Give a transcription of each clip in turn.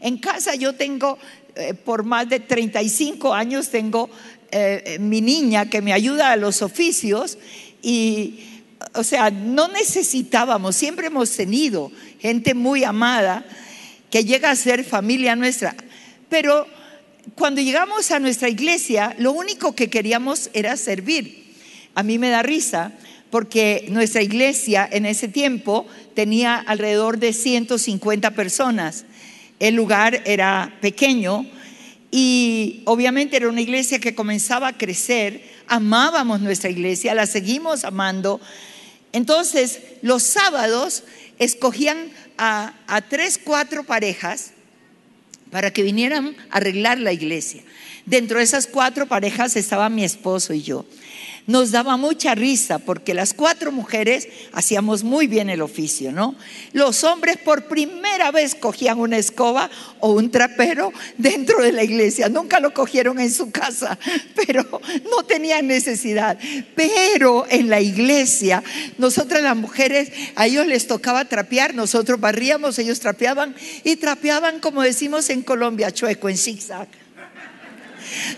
En casa yo tengo, eh, por más de 35 años, tengo eh, eh, mi niña que me ayuda a los oficios y, o sea, no necesitábamos, siempre hemos tenido gente muy amada que llega a ser familia nuestra, pero cuando llegamos a nuestra iglesia, lo único que queríamos era servir. A mí me da risa porque nuestra iglesia en ese tiempo tenía alrededor de 150 personas. El lugar era pequeño y obviamente era una iglesia que comenzaba a crecer. Amábamos nuestra iglesia, la seguimos amando. Entonces, los sábados escogían a, tres, cuatro parejas para que vinieran a arreglar la iglesia. Dentro de esas cuatro parejas estaba mi esposo y yo nos daba mucha risa porque las cuatro mujeres hacíamos muy bien el oficio, ¿no? Los hombres por primera vez cogían una escoba o un trapero dentro de la iglesia, nunca lo cogieron en su casa, pero no tenían necesidad. Pero en la iglesia, nosotras las mujeres, a ellos les tocaba trapear, nosotros barríamos, ellos trapeaban y trapeaban, como decimos en Colombia, chueco, en zigzag.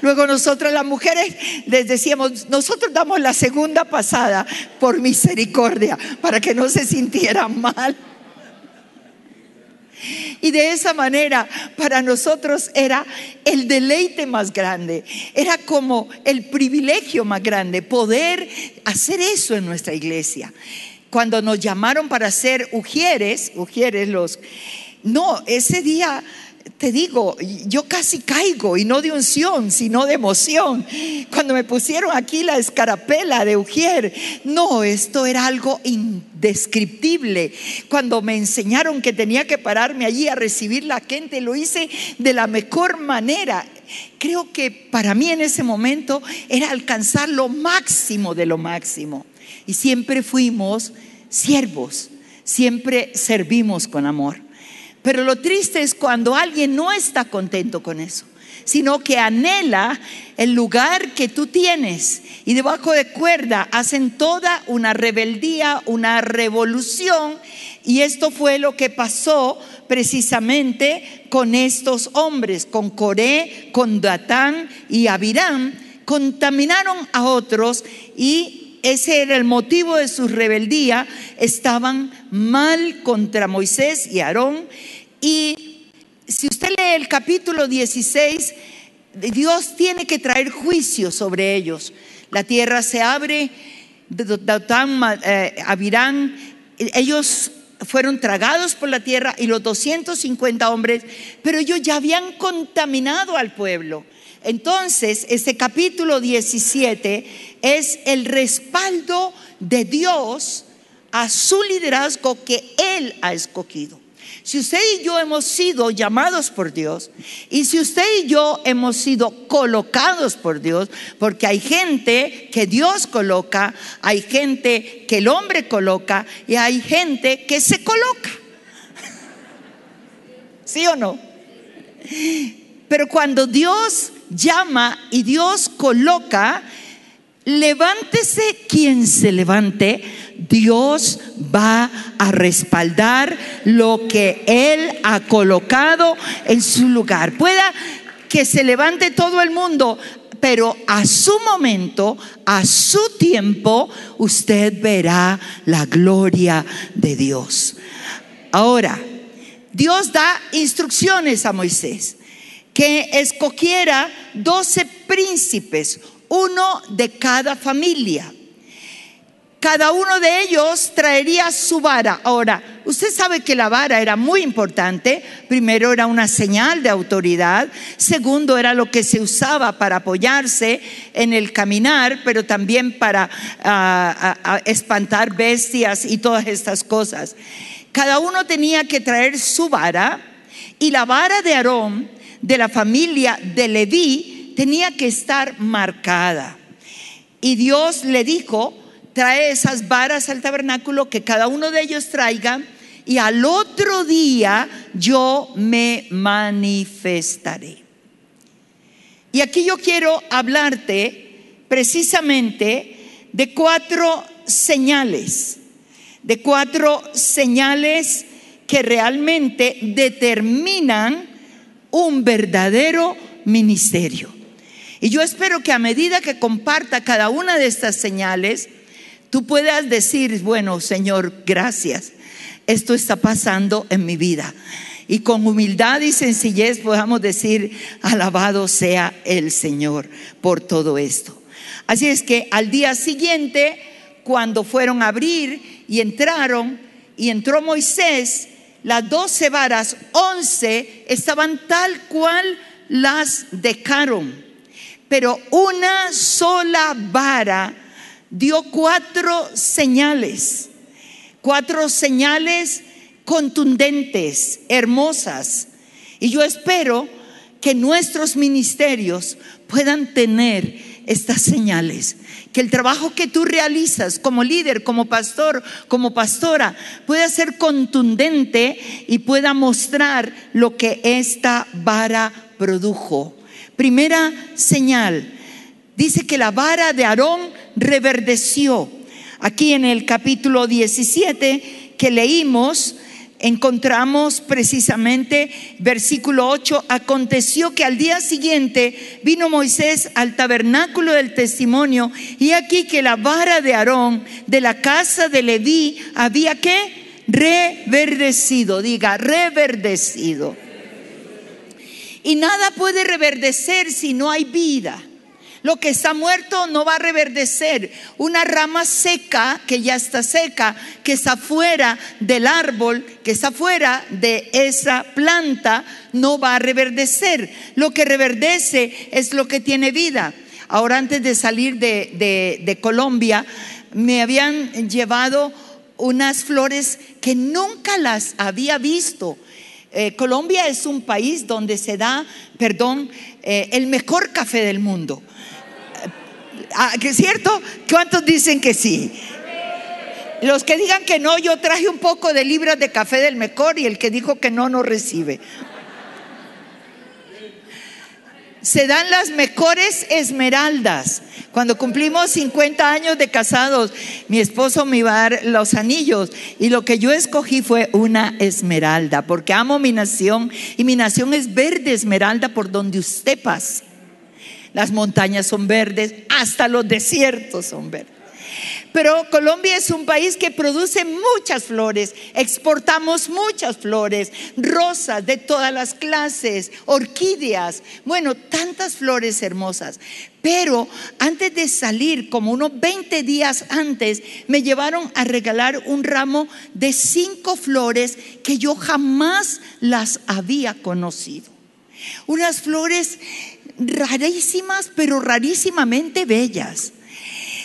Luego nosotros las mujeres les decíamos, nosotros damos la segunda pasada por misericordia, para que no se sintieran mal. Y de esa manera para nosotros era el deleite más grande, era como el privilegio más grande poder hacer eso en nuestra iglesia. Cuando nos llamaron para ser ujieres, ujieres los... No, ese día te digo, yo casi caigo y no de unción, sino de emoción. Cuando me pusieron aquí la escarapela de Ujier, no, esto era algo indescriptible. Cuando me enseñaron que tenía que pararme allí a recibir la gente, lo hice de la mejor manera. Creo que para mí en ese momento era alcanzar lo máximo de lo máximo. Y siempre fuimos siervos, siempre servimos con amor. Pero lo triste es cuando alguien no está contento con eso, sino que anhela el lugar que tú tienes y debajo de cuerda hacen toda una rebeldía, una revolución. Y esto fue lo que pasó precisamente con estos hombres, con Coré, con Datán y Abiram. Contaminaron a otros y ese era el motivo de su rebeldía, estaban mal contra Moisés y Aarón. Y si usted lee el capítulo 16, Dios tiene que traer juicio sobre ellos. La tierra se abre, eh, Abirán, ellos fueron tragados por la tierra y los 250 hombres, pero ellos ya habían contaminado al pueblo. Entonces, este capítulo 17 es el respaldo de Dios a su liderazgo que Él ha escogido. Si usted y yo hemos sido llamados por Dios y si usted y yo hemos sido colocados por Dios, porque hay gente que Dios coloca, hay gente que el hombre coloca y hay gente que se coloca. ¿Sí o no? Pero cuando Dios llama y Dios coloca, levántese quien se levante, Dios va a respaldar lo que Él ha colocado en su lugar. Pueda que se levante todo el mundo, pero a su momento, a su tiempo, usted verá la gloria de Dios. Ahora, Dios da instrucciones a Moisés que escogiera doce príncipes, uno de cada familia. Cada uno de ellos traería su vara. Ahora, usted sabe que la vara era muy importante. Primero era una señal de autoridad. Segundo era lo que se usaba para apoyarse en el caminar, pero también para ah, ah, ah, espantar bestias y todas estas cosas. Cada uno tenía que traer su vara y la vara de Aarón de la familia de Leví tenía que estar marcada. Y Dios le dijo, trae esas varas al tabernáculo, que cada uno de ellos traiga, y al otro día yo me manifestaré. Y aquí yo quiero hablarte precisamente de cuatro señales, de cuatro señales que realmente determinan un verdadero ministerio. Y yo espero que a medida que comparta cada una de estas señales, tú puedas decir, bueno, Señor, gracias. Esto está pasando en mi vida. Y con humildad y sencillez podamos decir, alabado sea el Señor por todo esto. Así es que al día siguiente, cuando fueron a abrir y entraron, y entró Moisés, las doce varas, once, estaban tal cual las dejaron pero una sola vara dio cuatro señales, cuatro señales contundentes, hermosas. Y yo espero que nuestros ministerios puedan tener estas señales, que el trabajo que tú realizas como líder, como pastor, como pastora, pueda ser contundente y pueda mostrar lo que esta vara produjo. Primera señal, dice que la vara de Aarón reverdeció. Aquí en el capítulo 17 que leímos, encontramos precisamente versículo 8, aconteció que al día siguiente vino Moisés al tabernáculo del testimonio y aquí que la vara de Aarón de la casa de Leví había que reverdecido, diga, reverdecido. Y nada puede reverdecer si no hay vida. Lo que está muerto no va a reverdecer. Una rama seca, que ya está seca, que está fuera del árbol, que está fuera de esa planta, no va a reverdecer. Lo que reverdece es lo que tiene vida. Ahora antes de salir de, Colombia, me habían llevado unas flores que nunca las había visto eh, Colombia es un país donde se da, perdón, eh, el mejor café del mundo. Ah, ¿Es cierto? ¿Cuántos dicen que sí? Los que digan que no, yo traje un poco de libras de café del mejor y el que dijo que no, no recibe. Se dan las mejores esmeraldas. Cuando cumplimos 50 años de casados, mi esposo me iba a dar los anillos y lo que yo escogí fue una esmeralda, porque amo mi nación y mi nación es verde esmeralda por donde usted pase. Las montañas son verdes, hasta los desiertos son verdes. Pero Colombia es un país que produce muchas flores, exportamos muchas flores, rosas de todas las clases, orquídeas, bueno, tantas flores hermosas. Pero antes de salir, como unos 20 días antes, me llevaron a regalar un ramo de cinco flores que yo jamás las había conocido. Unas flores rarísimas, pero rarísimamente bellas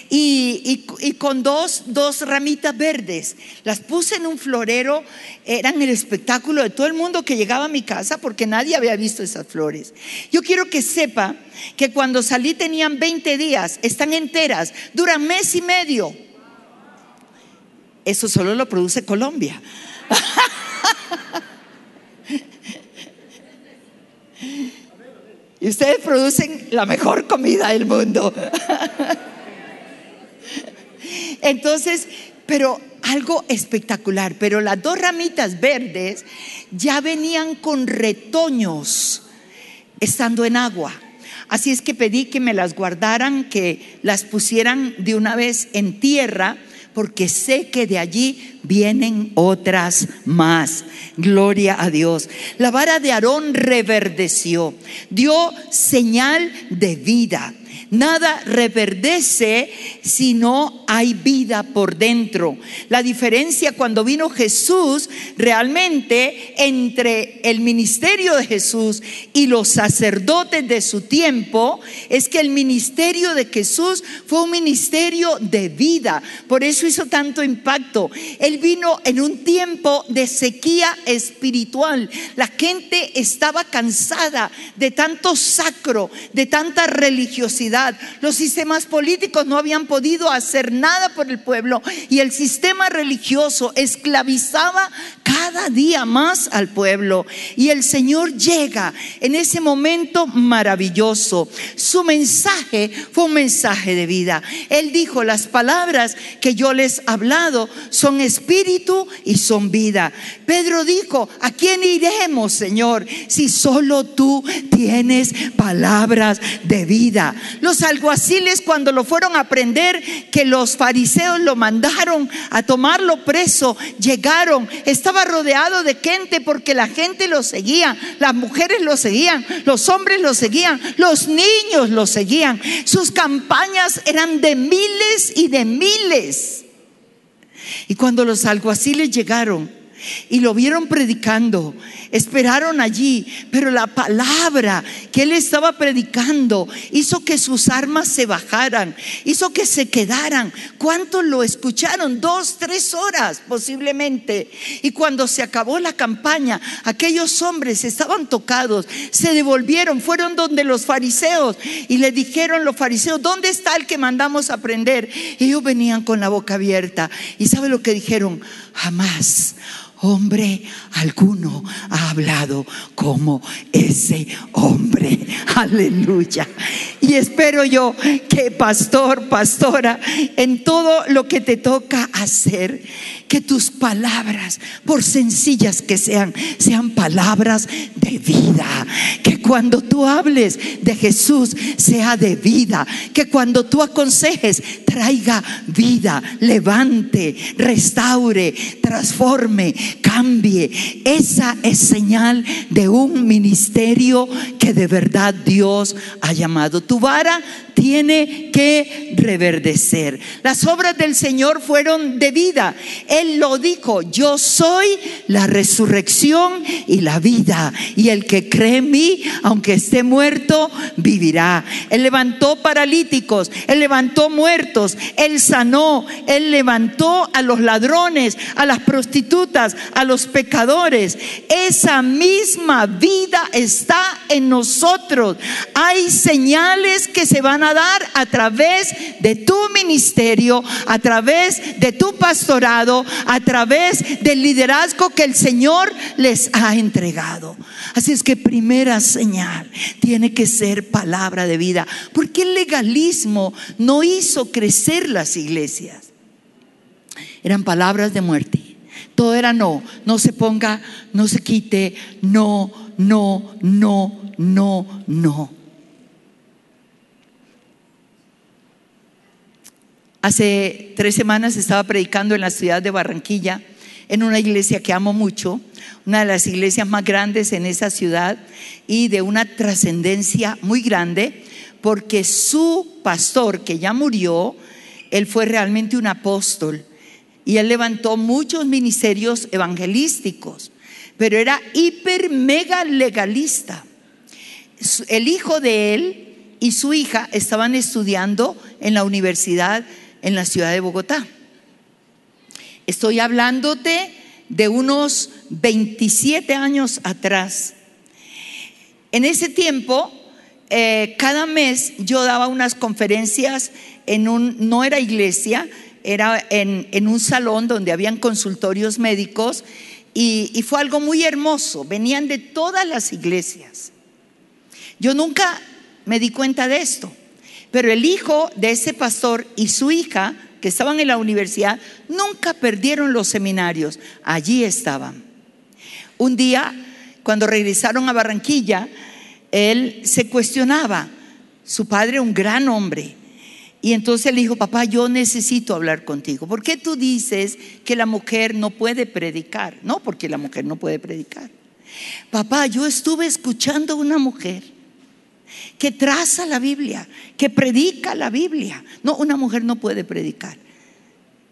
y, con dos, dos ramitas verdes. Las puse en un florero, eran el espectáculo de todo el mundo que llegaba a mi casa porque nadie había visto esas flores. Yo quiero que sepa que cuando salí tenían 20 días, están enteras, duran mes y medio. Eso solo lo produce Colombia. y ustedes producen la mejor comida del mundo. Entonces, pero algo espectacular, pero las dos ramitas verdes ya venían con retoños estando en agua. Así es que pedí que me las guardaran, que las pusieran de una vez en tierra, porque sé que de allí vienen otras más. Gloria a Dios. La vara de Aarón reverdeció, dio señal de vida. Nada reverdece si no hay vida por dentro. La diferencia cuando vino Jesús realmente entre el ministerio de Jesús y los sacerdotes de su tiempo es que el ministerio de Jesús fue un ministerio de vida. Por eso hizo tanto impacto. Él vino en un tiempo de sequía espiritual. La gente estaba cansada de tanto sacro, de tanta religiosidad Los sistemas políticos no habían podido hacer nada por el pueblo y el sistema religioso esclavizaba cada día más al pueblo. Y el Señor llega en ese momento maravilloso. Su mensaje fue un mensaje de vida. Él dijo, las palabras que yo les he hablado son espíritu y son vida. Pedro dijo, ¿a quién iremos, Señor, si solo tú tienes palabras de vida? Los alguaciles cuando lo fueron a aprender, que los fariseos lo mandaron a tomarlo preso, llegaron, estaba rodeado de gente porque la gente lo seguía, las mujeres lo seguían, los hombres lo seguían, los niños lo seguían. Sus campañas eran de miles y de miles. Y cuando los alguaciles llegaron, y lo vieron predicando. Esperaron allí, pero la palabra que él estaba predicando hizo que sus armas se bajaran, hizo que se quedaran. ¿Cuántos lo escucharon? Dos, tres horas posiblemente. Y cuando se acabó la campaña, aquellos hombres estaban tocados, se devolvieron, fueron donde los fariseos y le dijeron los fariseos, ¿dónde está el que mandamos a prender? Ellos venían con la boca abierta. ¿Y sabe lo que dijeron? Jamás hombre alguno ha hablado como ese hombre. Aleluya. Y espero yo que pastor, pastora, en todo lo que te toca hacer, que tus palabras, por sencillas que sean, sean palabras de vida. Que cuando tú hables de Jesús sea de vida. Que cuando tú aconsejes traiga vida, levante, restaure, transforme, cambie. Esa es señal de un ministerio que de verdad Dios ha llamado. Tu vara tiene que reverdecer. Las obras del Señor fueron de vida. Él lo dijo, yo soy la resurrección y la vida. Y el que cree en mí, aunque esté muerto, vivirá. Él levantó paralíticos, él levantó muertos, él sanó, él levantó a los ladrones, a las prostitutas, a los pecadores. Esa misma vida está en nosotros. Hay señales que se van a dar a través de tu ministerio, a través de tu pastorado, a través del liderazgo que el Señor les ha entregado. Así es que primera señal tiene que ser palabra de vida, porque el legalismo no hizo crecer las iglesias. Eran palabras de muerte. Todo era no, no se ponga, no se quite, no, no, no, no, no. Hace tres semanas estaba predicando en la ciudad de Barranquilla, en una iglesia que amo mucho, una de las iglesias más grandes en esa ciudad y de una trascendencia muy grande, porque su pastor, que ya murió, él fue realmente un apóstol y él levantó muchos ministerios evangelísticos, pero era hiper mega legalista. El hijo de él y su hija estaban estudiando en la universidad en la ciudad de Bogotá. Estoy hablándote de unos 27 años atrás. En ese tiempo, eh, cada mes yo daba unas conferencias en un, no era iglesia, era en, un salón donde habían consultorios médicos y, fue algo muy hermoso. Venían de todas las iglesias. Yo nunca me di cuenta de esto. Pero el hijo de ese pastor y su hija, que estaban en la universidad, nunca perdieron los seminarios. Allí estaban. Un día, cuando regresaron a Barranquilla, él se cuestionaba. Su padre, un gran hombre. Y entonces le dijo, papá, yo necesito hablar contigo. ¿Por qué tú dices que la mujer no puede predicar? No, porque la mujer no puede predicar. Papá, yo estuve escuchando a una mujer que traza la Biblia, que predica la Biblia. No, una mujer no puede predicar.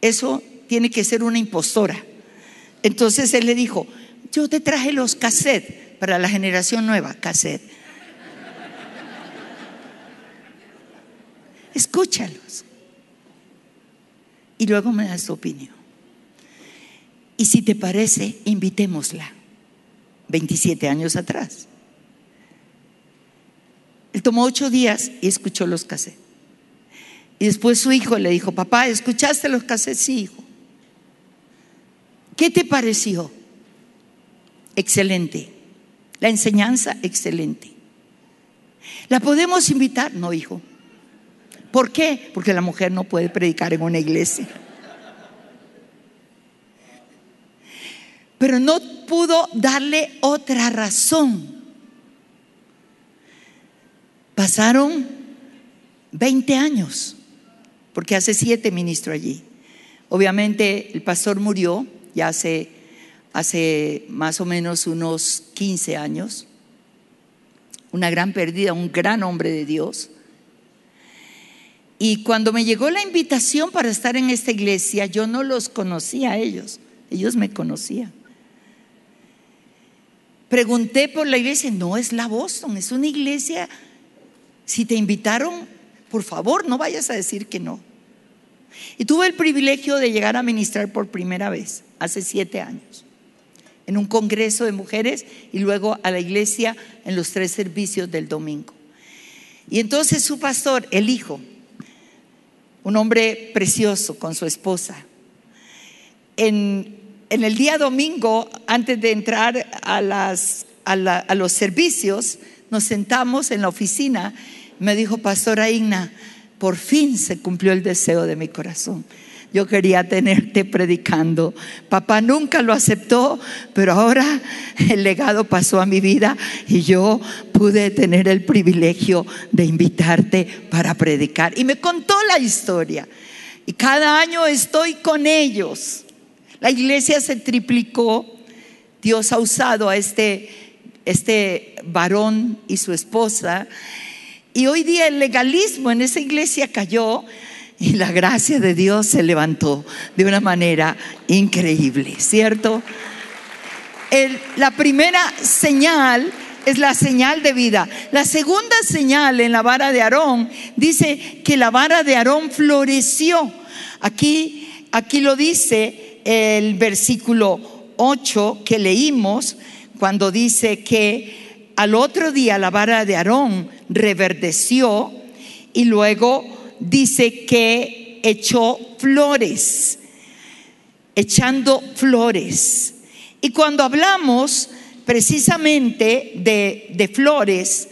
Eso tiene que ser una impostora. Entonces él le dijo, yo te traje los cassettes para la generación nueva, cassette. Escúchalos. Y luego me das tu opinión. Y si te parece, invitémosla. 27 años atrás. tomó ocho días y escuchó los cassettes. Y después su hijo le dijo, papá, ¿escuchaste los cassettes? Sí, hijo. ¿Qué te pareció? Excelente. La enseñanza, excelente. ¿La podemos invitar? No, hijo. ¿Por qué? Porque la mujer no puede predicar en una iglesia. Pero no pudo darle otra razón. Pasaron 20 años, porque hace siete ministro allí. Obviamente el pastor murió ya hace, hace más o menos unos 15 años. Una gran pérdida, un gran hombre de Dios. Y cuando me llegó la invitación para estar en esta iglesia, yo no los conocía a ellos, ellos me conocían. Pregunté por la iglesia, no es la Boston, es una iglesia. Si te invitaron, por favor, no vayas a decir que no. Y tuve el privilegio de llegar a ministrar por primera vez, hace siete años, en un congreso de mujeres y luego a la iglesia en los tres servicios del domingo. Y entonces su pastor, el hijo, un hombre precioso con su esposa, en el día domingo, antes de entrar a, a, los servicios, nos sentamos en la oficina. Me dijo, Pastora Igna, por fin se cumplió el deseo de mi corazón. Yo quería tenerte predicando. Papá nunca lo aceptó, pero ahora el legado pasó a mi vida y yo pude tener el privilegio de invitarte para predicar. Y me contó la historia. Y cada año estoy con ellos. La iglesia se triplicó. Dios ha usado a este, este varón y su esposa. Y hoy día el legalismo en esa iglesia cayó y la gracia de Dios se levantó de una manera increíble, ¿cierto? la primera señal es la señal de vida. La segunda señal en la vara de Aarón dice que la vara de Aarón floreció. Aquí, aquí lo dice el versículo 8 que leímos cuando dice que al otro día la vara de Aarón reverdeció y luego dice que echó flores, echando flores. Y cuando hablamos precisamente de, de flores,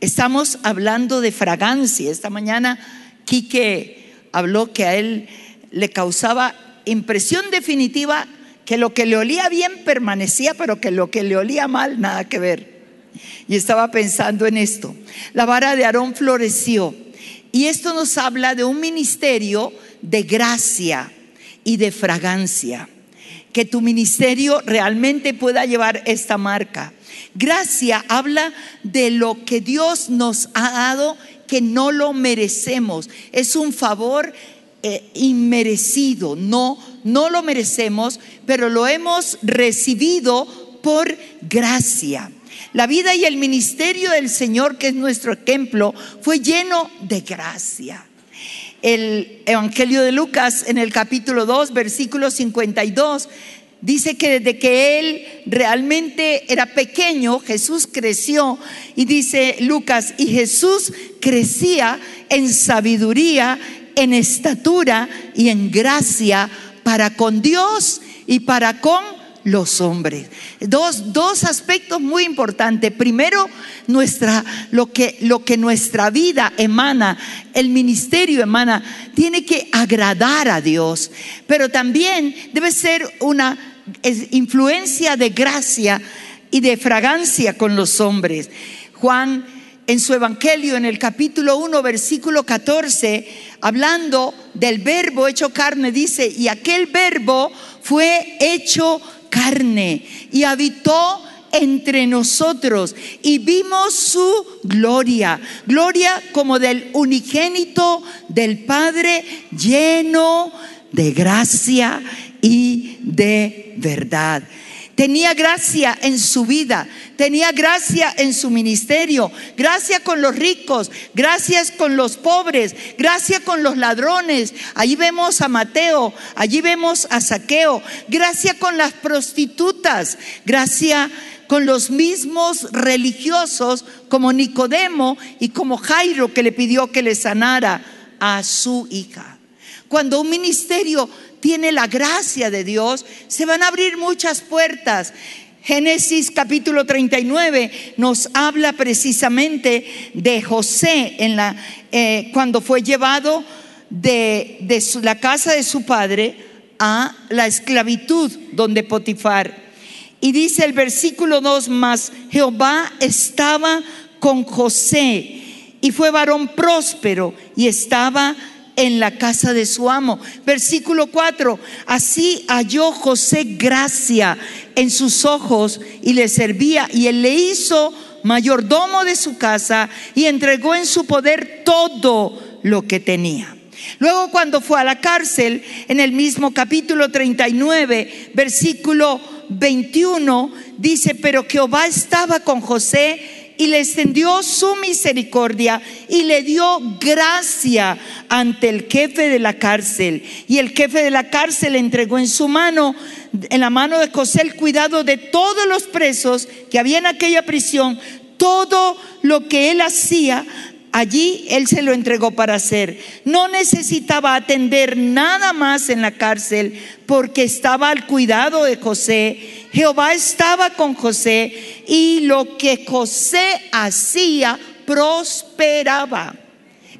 estamos hablando de fragancia. Esta mañana Quique habló que a él le causaba impresión definitiva que lo que le olía bien permanecía, pero que lo que le olía mal, nada que ver. Y estaba pensando en esto. La vara de Aarón floreció. Y esto nos habla de un ministerio de gracia y de fragancia. Que tu ministerio realmente pueda llevar esta marca. Gracia habla de lo que Dios nos ha dado que no lo merecemos. Es un favor eh, inmerecido, no, no lo merecemos, pero lo hemos recibido por gracia. La vida y el ministerio del Señor, que es nuestro ejemplo, fue lleno de gracia. El Evangelio de Lucas en el capítulo 2, versículo 52, dice que desde que él realmente era pequeño, Jesús creció y dice Lucas, y Jesús crecía en sabiduría en estatura y en gracia para con Dios y para con los hombres. Dos, dos, aspectos muy importantes. Primero, nuestra, lo, que, lo que nuestra vida emana, el ministerio emana, tiene que agradar a Dios, pero también debe ser una influencia de gracia y de fragancia con los hombres. Juan en su Evangelio, en el capítulo 1, versículo 14, hablando del verbo hecho carne, dice, y aquel verbo fue hecho carne y habitó entre nosotros y vimos su gloria, gloria como del unigénito del Padre lleno de gracia y de verdad tenía gracia en su vida, tenía gracia en su ministerio, gracia con los ricos, gracias con los pobres, gracia con los ladrones. Allí vemos a Mateo, allí vemos a Saqueo, gracia con las prostitutas, gracia con los mismos religiosos como Nicodemo y como Jairo que le pidió que le sanara a su hija. Cuando un ministerio tiene la gracia de Dios, se van a abrir muchas puertas. Génesis capítulo 39 nos habla precisamente de José en la, eh, cuando fue llevado de, de la casa de su padre a la esclavitud donde Potifar. Y dice el versículo 2 más, Jehová estaba con José y fue varón próspero y estaba en la casa de su amo. Versículo 4, así halló José gracia en sus ojos y le servía y él le hizo mayordomo de su casa y entregó en su poder todo lo que tenía. Luego cuando fue a la cárcel, en el mismo capítulo 39, versículo 21, dice, pero Jehová estaba con José y le extendió su misericordia y le dio gracia ante el jefe de la cárcel. Y el jefe de la cárcel entregó en su mano, en la mano de José, el cuidado de todos los presos que había en aquella prisión, todo lo que él hacía Allí él se lo entregó para hacer. No necesitaba atender nada más en la cárcel porque estaba al cuidado de José. Jehová estaba con José y lo que José hacía prosperaba.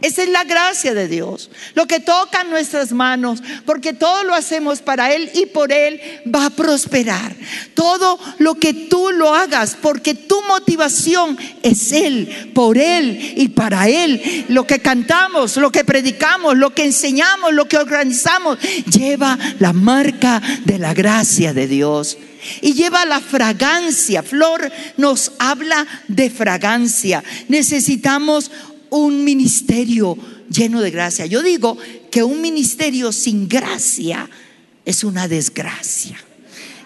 Esa es la gracia de Dios. Lo que toca en nuestras manos, porque todo lo hacemos para Él y por Él va a prosperar. Todo lo que tú lo hagas, porque tu motivación es Él, por Él y para Él. Lo que cantamos, lo que predicamos, lo que enseñamos, lo que organizamos, lleva la marca de la gracia de Dios y lleva la fragancia. Flor nos habla de fragancia. Necesitamos un ministerio lleno de gracia. Yo digo que un ministerio sin gracia es una desgracia.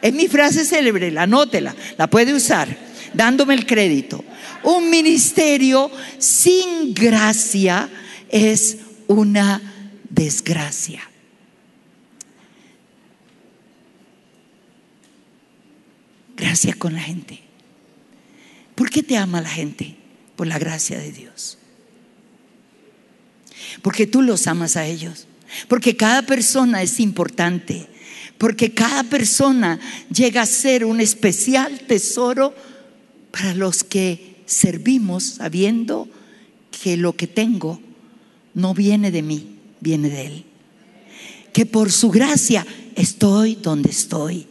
Es mi frase célebre, la anótela, la puede usar, dándome el crédito. Un ministerio sin gracia es una desgracia. Gracia con la gente. ¿Por qué te ama la gente? Por la gracia de Dios porque tú los amas a ellos, porque cada persona es importante, porque cada persona llega a ser un especial tesoro para los que servimos sabiendo que lo que tengo no viene de mí, viene de Él. Que por su gracia estoy donde estoy.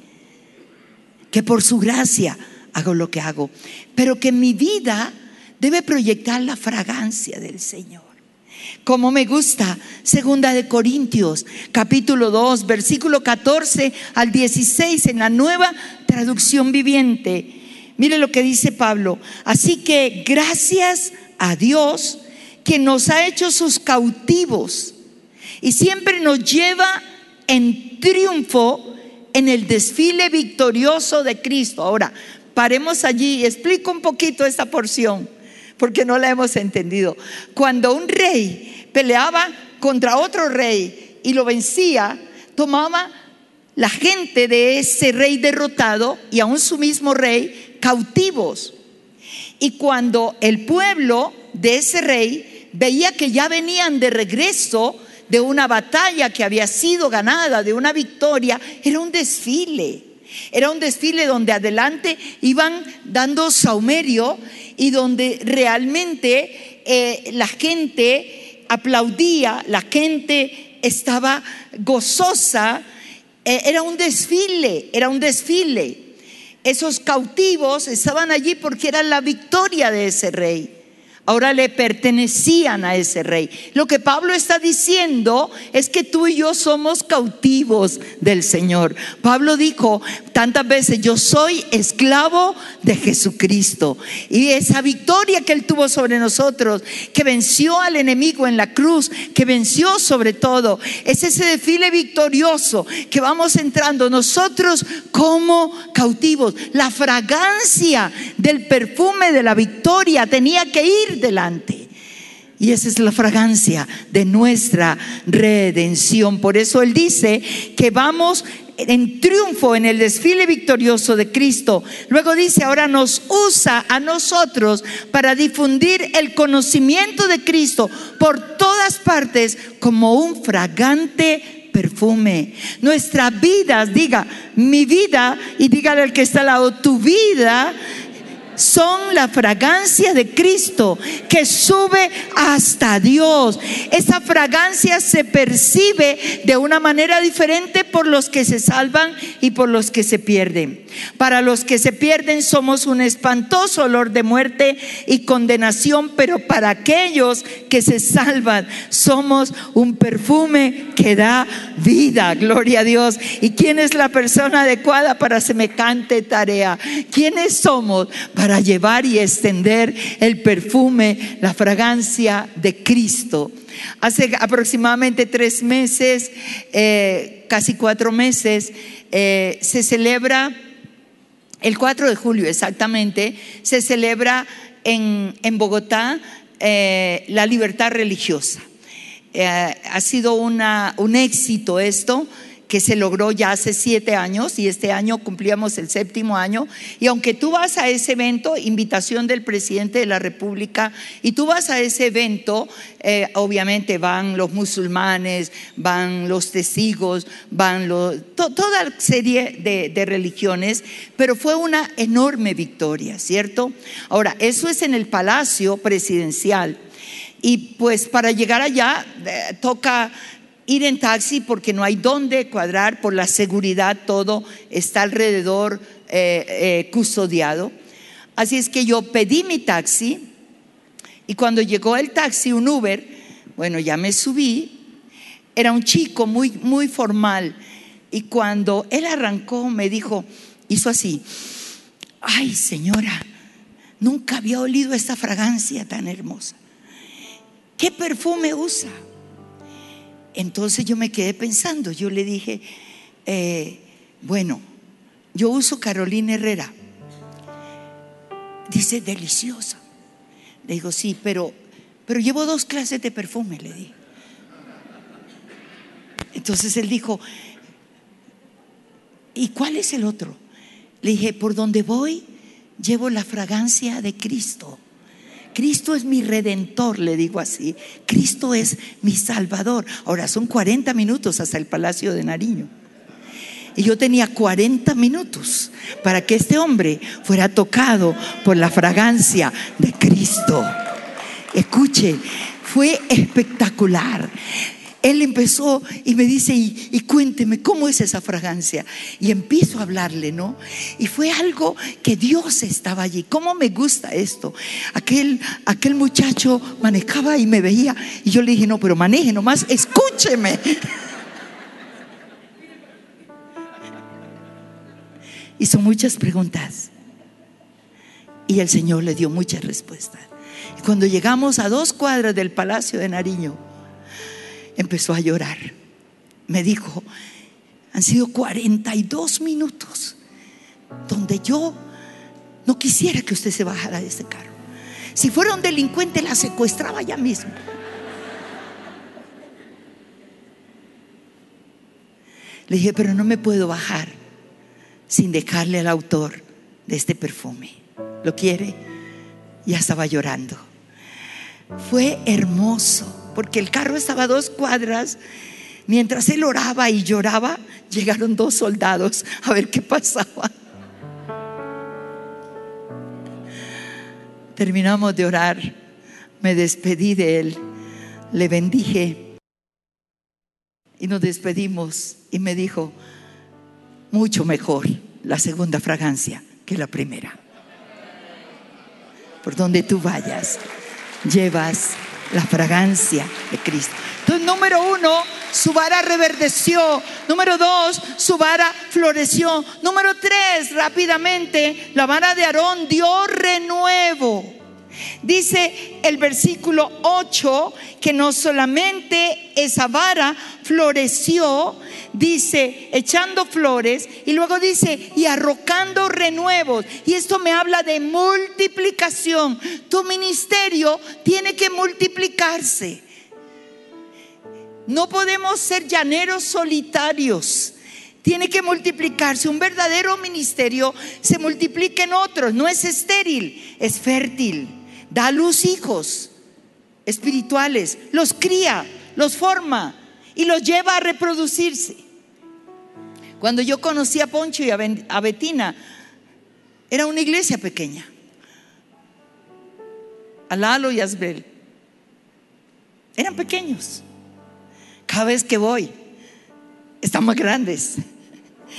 Que por su gracia hago lo que hago. Pero que mi vida debe proyectar la fragancia del Señor. Como me gusta, segunda de Corintios, capítulo 2, versículo 14 al 16 en la nueva traducción viviente. Mire lo que dice Pablo. Así que gracias a Dios que nos ha hecho sus cautivos y siempre nos lleva en triunfo en el desfile victorioso de Cristo. Ahora, paremos allí y explico un poquito esta porción porque no la hemos entendido. Cuando un rey peleaba contra otro rey y lo vencía, tomaba la gente de ese rey derrotado y aún su mismo rey cautivos. Y cuando el pueblo de ese rey veía que ya venían de regreso de una batalla que había sido ganada, de una victoria, era un desfile. Era un desfile donde adelante iban dando saumerio y donde realmente eh, la gente aplaudía, la gente estaba gozosa. Eh, era un desfile, era un desfile. Esos cautivos estaban allí porque era la victoria de ese rey ahora le pertenecían a ese rey. Lo que Pablo está diciendo es que tú y yo somos cautivos del Señor. Pablo dijo tantas veces, yo soy esclavo de Jesucristo. Y esa victoria que él tuvo sobre nosotros, que venció al enemigo en la cruz, que venció sobre todo, es ese desfile victorioso que vamos entrando nosotros como cautivos. La fragancia del perfume de la victoria tenía que ir delante. Y esa es la fragancia de nuestra redención. Por eso Él dice que vamos en triunfo en el desfile victorioso de Cristo. Luego dice, ahora nos usa a nosotros para difundir el conocimiento de Cristo por todas partes como un fragante perfume. Nuestra vida, diga, mi vida, y dígale al que está al lado, tu vida son la fragancia de Cristo que sube hasta Dios. Esa fragancia se percibe de una manera diferente por los que se salvan y por los que se pierden. Para los que se pierden somos un espantoso olor de muerte y condenación, pero para aquellos que se salvan somos un perfume que da vida. Gloria a Dios. ¿Y quién es la persona adecuada para semejante tarea? ¿Quiénes somos para llevar y extender el perfume, la fragancia de Cristo? Hace aproximadamente tres meses, eh, casi cuatro meses, eh, se celebra el 4 de julio exactamente se celebra en, Bogotá eh, la libertad religiosa. Ha sido un éxito esto que se logró ya hace siete años y este año cumplíamos el séptimo año. Y aunque tú vas a ese evento, invitación del presidente de la República, y tú vas a ese evento, eh, obviamente van los musulmanes, van los testigos, van toda serie de, de religiones, pero fue una enorme victoria, ¿cierto? Ahora, eso es en el Palacio Presidencial. Y pues para llegar allá eh, toca ir en taxi porque no hay dónde cuadrar, por la seguridad todo está alrededor eh, eh, custodiado. Así es que yo pedí mi taxi y cuando llegó el taxi, un Uber, bueno, ya me subí, era un chico muy, muy formal y cuando él arrancó me dijo, hizo así, ay señora, nunca había olido esta fragancia tan hermosa. ¿Qué perfume usa? Entonces yo me quedé pensando, yo le dije, eh, bueno, yo uso Carolina Herrera. Dice, deliciosa. Le digo, sí, pero, pero llevo dos clases de perfume, le dije. Entonces él dijo, ¿y cuál es el otro? Le dije, por donde voy, llevo la fragancia de Cristo. Cristo es mi redentor, le digo así. Cristo es mi salvador. Ahora son 40 minutos hasta el Palacio de Nariño. Y yo tenía 40 minutos para que este hombre fuera tocado por la fragancia de Cristo. Escuche, fue espectacular él empezó y me dice, y, cuénteme, ¿cómo es esa fragancia? Y empiezo a hablarle, ¿no? Y fue algo que Dios estaba allí. ¿Cómo me gusta esto? Aquel, aquel muchacho manejaba y me veía. Y yo le dije, no, pero maneje nomás, escúcheme. Hizo muchas preguntas. Y el Señor le dio muchas respuestas. Y cuando llegamos a dos cuadras del Palacio de Nariño, empezó a llorar. Me dijo, han sido 42 minutos donde yo no quisiera que usted se bajara de ese carro. Si fuera un delincuente, la secuestraba ya mismo. Le dije, pero no me puedo bajar sin dejarle al autor de este perfume. ¿Lo quiere? Ya estaba llorando. Fue hermoso porque el carro estaba a dos cuadras. Mientras él oraba y lloraba, llegaron dos soldados a ver qué pasaba. Terminamos de orar, me despedí de él, le bendije y nos despedimos y me dijo, mucho mejor la segunda fragancia que la primera. Por donde tú vayas, llevas la fragancia de Cristo. Entonces, número uno, su vara reverdeció. Número dos, su vara floreció. Número tres, rápidamente, la vara de Aarón dio renuevo. Dice el versículo 8 que no solamente esa vara floreció, dice, echando flores, y luego dice, y arrocando renuevos. Y esto me habla de multiplicación. Tu ministerio tiene que multiplicarse. No podemos ser llaneros solitarios. tiene que multiplicarse. Un verdadero ministerio se multiplica en otros, no es estéril, es fértil. Da a luz hijos espirituales, los cría, los forma y los lleva a reproducirse. Cuando yo conocí a Poncho y a Betina, era una iglesia pequeña. A Lalo y a Asbel. Eran pequeños. Cada vez que voy, están más grandes.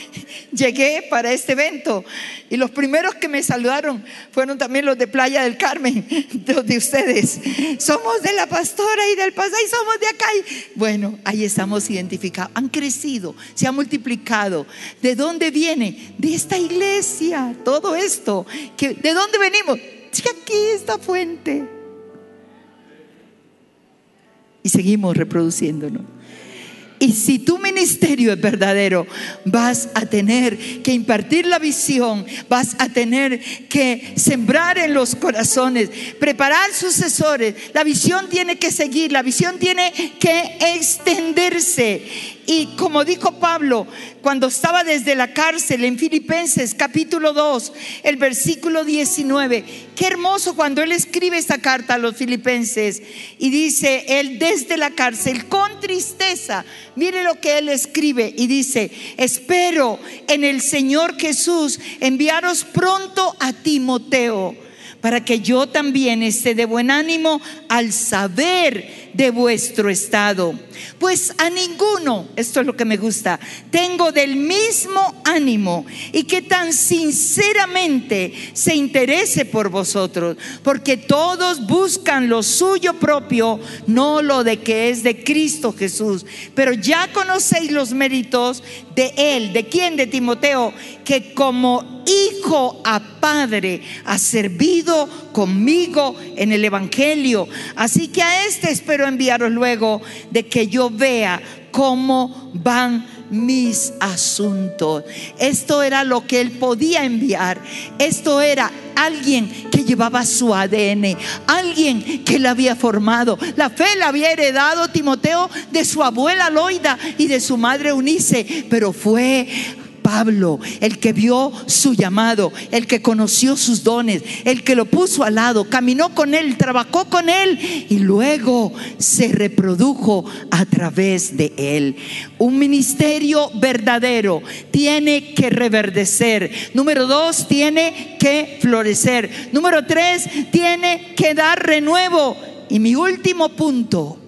Llegué para este evento y los primeros que me saludaron fueron también los de Playa del Carmen, los de ustedes. Somos de la pastora y del pastor y somos de acá. bueno, ahí estamos identificados. Han crecido, se han multiplicado. ¿De dónde viene? De esta iglesia, todo esto. ¿De dónde venimos? De aquí esta fuente. Y seguimos reproduciéndonos. Y si tu ministerio es verdadero, vas a tener que impartir la visión, vas a tener que sembrar en los corazones, preparar sucesores. La visión tiene que seguir, la visión tiene que extenderse. Y como dijo Pablo cuando estaba desde la cárcel en Filipenses capítulo 2, el versículo 19, qué hermoso cuando él escribe esta carta a los filipenses y dice, él desde la cárcel con tristeza, mire lo que él escribe y dice, espero en el Señor Jesús enviaros pronto a Timoteo para que yo también esté de buen ánimo al saber de vuestro estado. Pues a ninguno, esto es lo que me gusta, tengo del mismo ánimo y que tan sinceramente se interese por vosotros, porque todos buscan lo suyo propio, no lo de que es de Cristo Jesús. Pero ya conocéis los méritos de él, ¿de quién? De Timoteo, que como hijo a padre ha servido conmigo en el Evangelio. Así que a este espero enviaros luego de que yo vea cómo van mis asuntos. Esto era lo que él podía enviar. Esto era alguien que llevaba su ADN, alguien que la había formado. La fe la había heredado Timoteo de su abuela Loida y de su madre Unice, pero fue Pablo, el que vio su llamado, el que conoció sus dones, el que lo puso al lado, caminó con él, trabajó con él y luego se reprodujo a través de él. Un ministerio verdadero tiene que reverdecer. Número dos, tiene que florecer. Número tres, tiene que dar renuevo. Y mi último punto,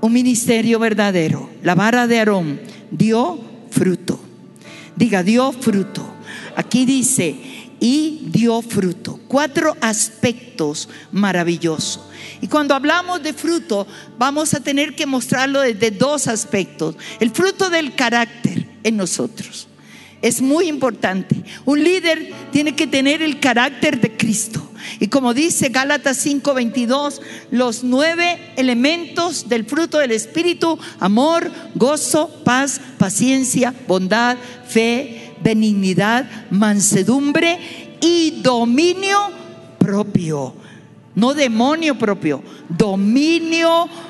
un ministerio verdadero, la vara de Aarón dio fruto. Diga, dio fruto. Aquí dice, y dio fruto. Cuatro aspectos maravillosos. Y cuando hablamos de fruto, vamos a tener que mostrarlo desde dos aspectos. El fruto del carácter en nosotros. Es muy importante. Un líder tiene que tener el carácter de Cristo. Y como dice Gálatas 5:22, los nueve elementos del fruto del Espíritu, amor, gozo, paz, paciencia, bondad, fe, benignidad, mansedumbre y dominio propio. No demonio propio, dominio propio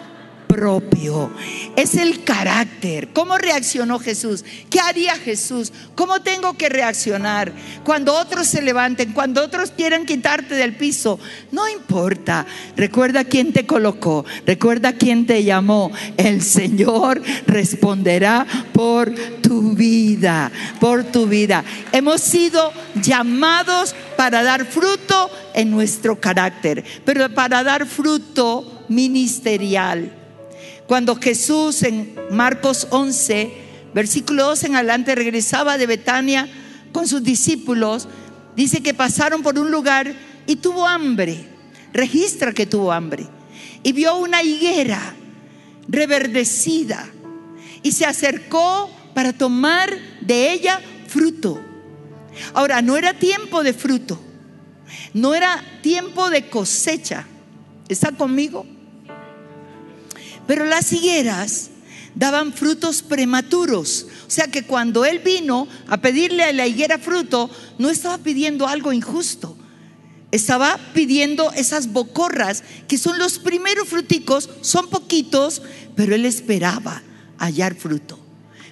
es el carácter. ¿Cómo reaccionó Jesús? ¿Qué haría Jesús? ¿Cómo tengo que reaccionar cuando otros se levanten, cuando otros quieran quitarte del piso? No importa. Recuerda quién te colocó, recuerda quién te llamó. El Señor responderá por tu vida, por tu vida. Hemos sido llamados para dar fruto en nuestro carácter, pero para dar fruto ministerial. Cuando Jesús en Marcos 11, versículo 2 en adelante, regresaba de Betania con sus discípulos, dice que pasaron por un lugar y tuvo hambre. Registra que tuvo hambre. Y vio una higuera reverdecida y se acercó para tomar de ella fruto. Ahora, no era tiempo de fruto, no era tiempo de cosecha. ¿Está conmigo? Pero las higueras daban frutos prematuros. O sea que cuando él vino a pedirle a la higuera fruto, no estaba pidiendo algo injusto. Estaba pidiendo esas bocorras, que son los primeros fruticos, son poquitos, pero él esperaba hallar fruto.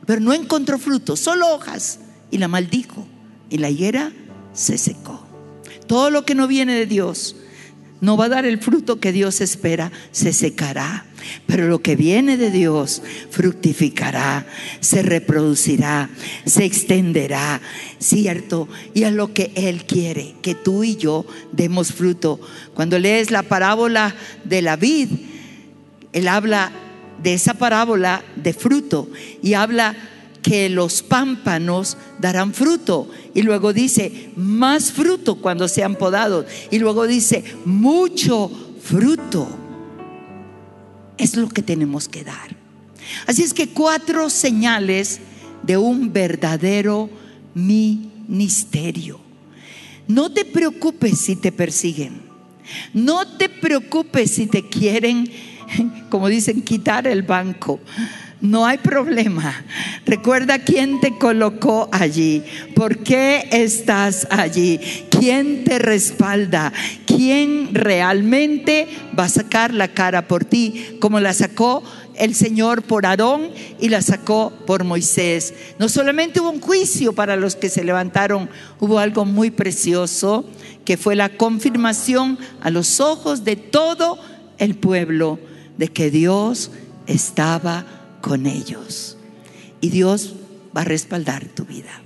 pero no encontró fruto, solo hojas, y la maldijo, y la higuera se secó. Todo lo que no viene de Dios no va a dar el fruto que Dios espera, se secará. Pero lo que viene de Dios fructificará, se reproducirá, se extenderá, ¿cierto? Y es lo que Él quiere, que tú y yo demos fruto. Cuando lees la parábola de la vid, Él habla de esa parábola de fruto y habla que los pámpanos darán fruto. Y luego dice, más fruto cuando sean podados. Y luego dice, mucho fruto. Es lo que tenemos que dar. Así es que cuatro señales de un verdadero ministerio. No te preocupes si te persiguen. No te preocupes si te quieren, como dicen, quitar el banco. No hay problema. Recuerda quién te colocó allí, por qué estás allí, quién te respalda, quién realmente va a sacar la cara por ti, como la sacó el Señor por Aarón y la sacó por Moisés. No solamente hubo un juicio para los que se levantaron, hubo algo muy precioso que fue la confirmación a los ojos de todo el pueblo de que Dios estaba con ellos. Y Dios va a respaldar tu vida.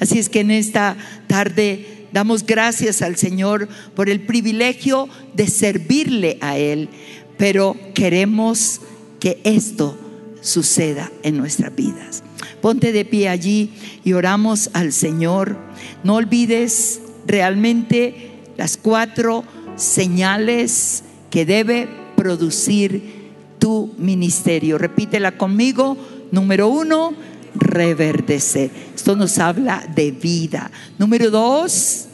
Así es que en esta tarde damos gracias al Señor por el privilegio de servirle a Él, pero queremos que esto suceda en nuestras vidas. Ponte de pie allí y oramos al Señor. No olvides realmente las cuatro señales que debe producir tu ministerio. Repítela conmigo. Número uno, reverdecer. Esto nos habla de vida. Número dos,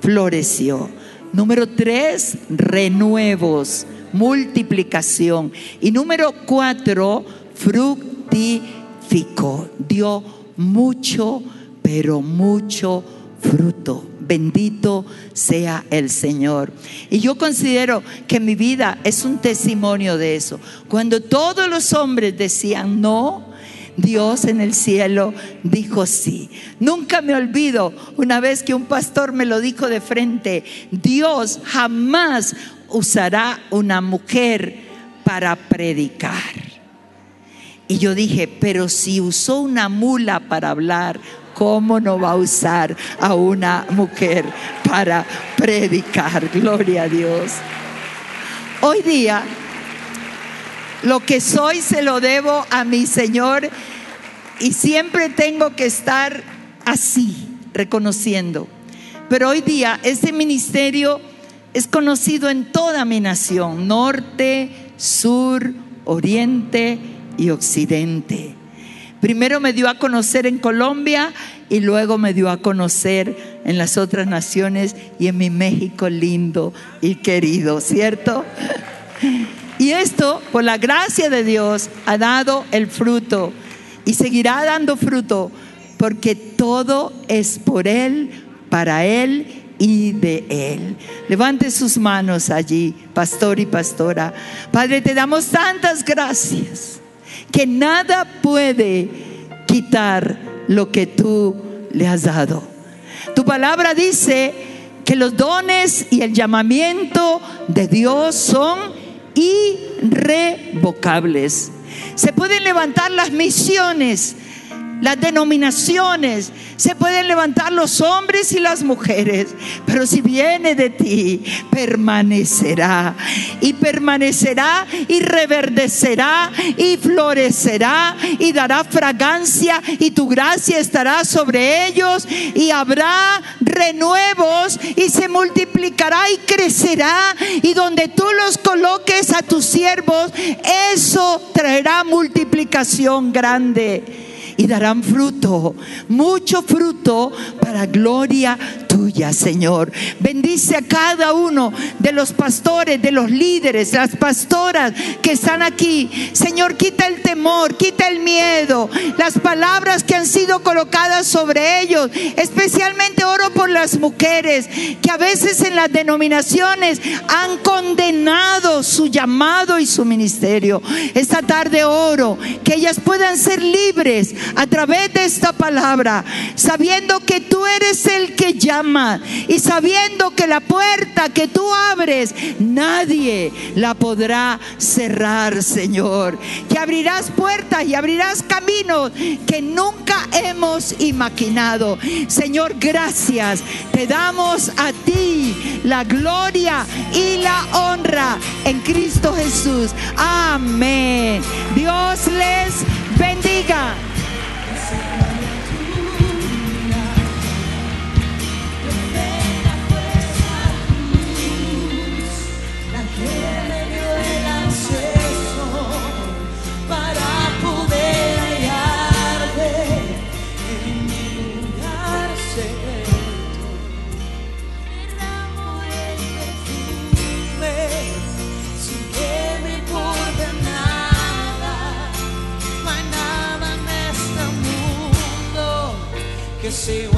floreció. Número tres, renuevos, multiplicación. Y número cuatro, fructificó. Dio mucho, pero mucho fruto. Bendito sea el Señor. Y yo considero que mi vida es un testimonio de eso. Cuando todos los hombres decían no, Dios en el cielo dijo sí. Nunca me olvido una vez que un pastor me lo dijo de frente, Dios jamás usará una mujer para predicar. Y yo dije, pero si usó una mula para hablar, ¿cómo no va a usar a una mujer para predicar? Gloria a Dios. Hoy día, lo que soy se lo debo a mi Señor y siempre tengo que estar así, reconociendo. Pero hoy día este ministerio es conocido en toda mi nación, norte, sur, oriente y occidente. Primero me dio a conocer en Colombia y luego me dio a conocer en las otras naciones y en mi México lindo y querido, ¿cierto? Y esto, por la gracia de Dios, ha dado el fruto y seguirá dando fruto porque todo es por Él, para Él y de Él. Levante sus manos allí, pastor y pastora. Padre, te damos tantas gracias que nada puede quitar lo que tú le has dado. Tu palabra dice que los dones y el llamamiento de Dios son irrevocables. Se pueden levantar las misiones, las denominaciones, se pueden levantar los hombres y las mujeres, pero si viene de ti, permanecerá y permanecerá y reverdecerá y florecerá y dará fragancia y tu gracia estará sobre ellos y habrá renuevos y se multiplicará y crecerá y donde tú los coloques a tus siervos, eso traerá multiplicación grande y darán fruto, mucho fruto para gloria tuya, Señor. Bendice a cada uno de los pastores, de los líderes, las pastoras que están aquí. Señor, quita el temor, quita el miedo, las palabras que han sido colocadas sobre ellos. Especialmente oro por las mujeres que a veces en las denominaciones han condenado su llamado y su ministerio. Esta tarde oro que ellas puedan ser libres a través de esta palabra, sabiendo que tú eres el que llama y sabiendo que la puerta que tú abres, nadie la podrá cerrar, Señor. Que abrirás puertas y abrirás caminos que nunca hemos imaginado. Señor, gracias. Te damos a ti la gloria y la honra en Cristo Jesús. Amén. Dios les bendiga. Que se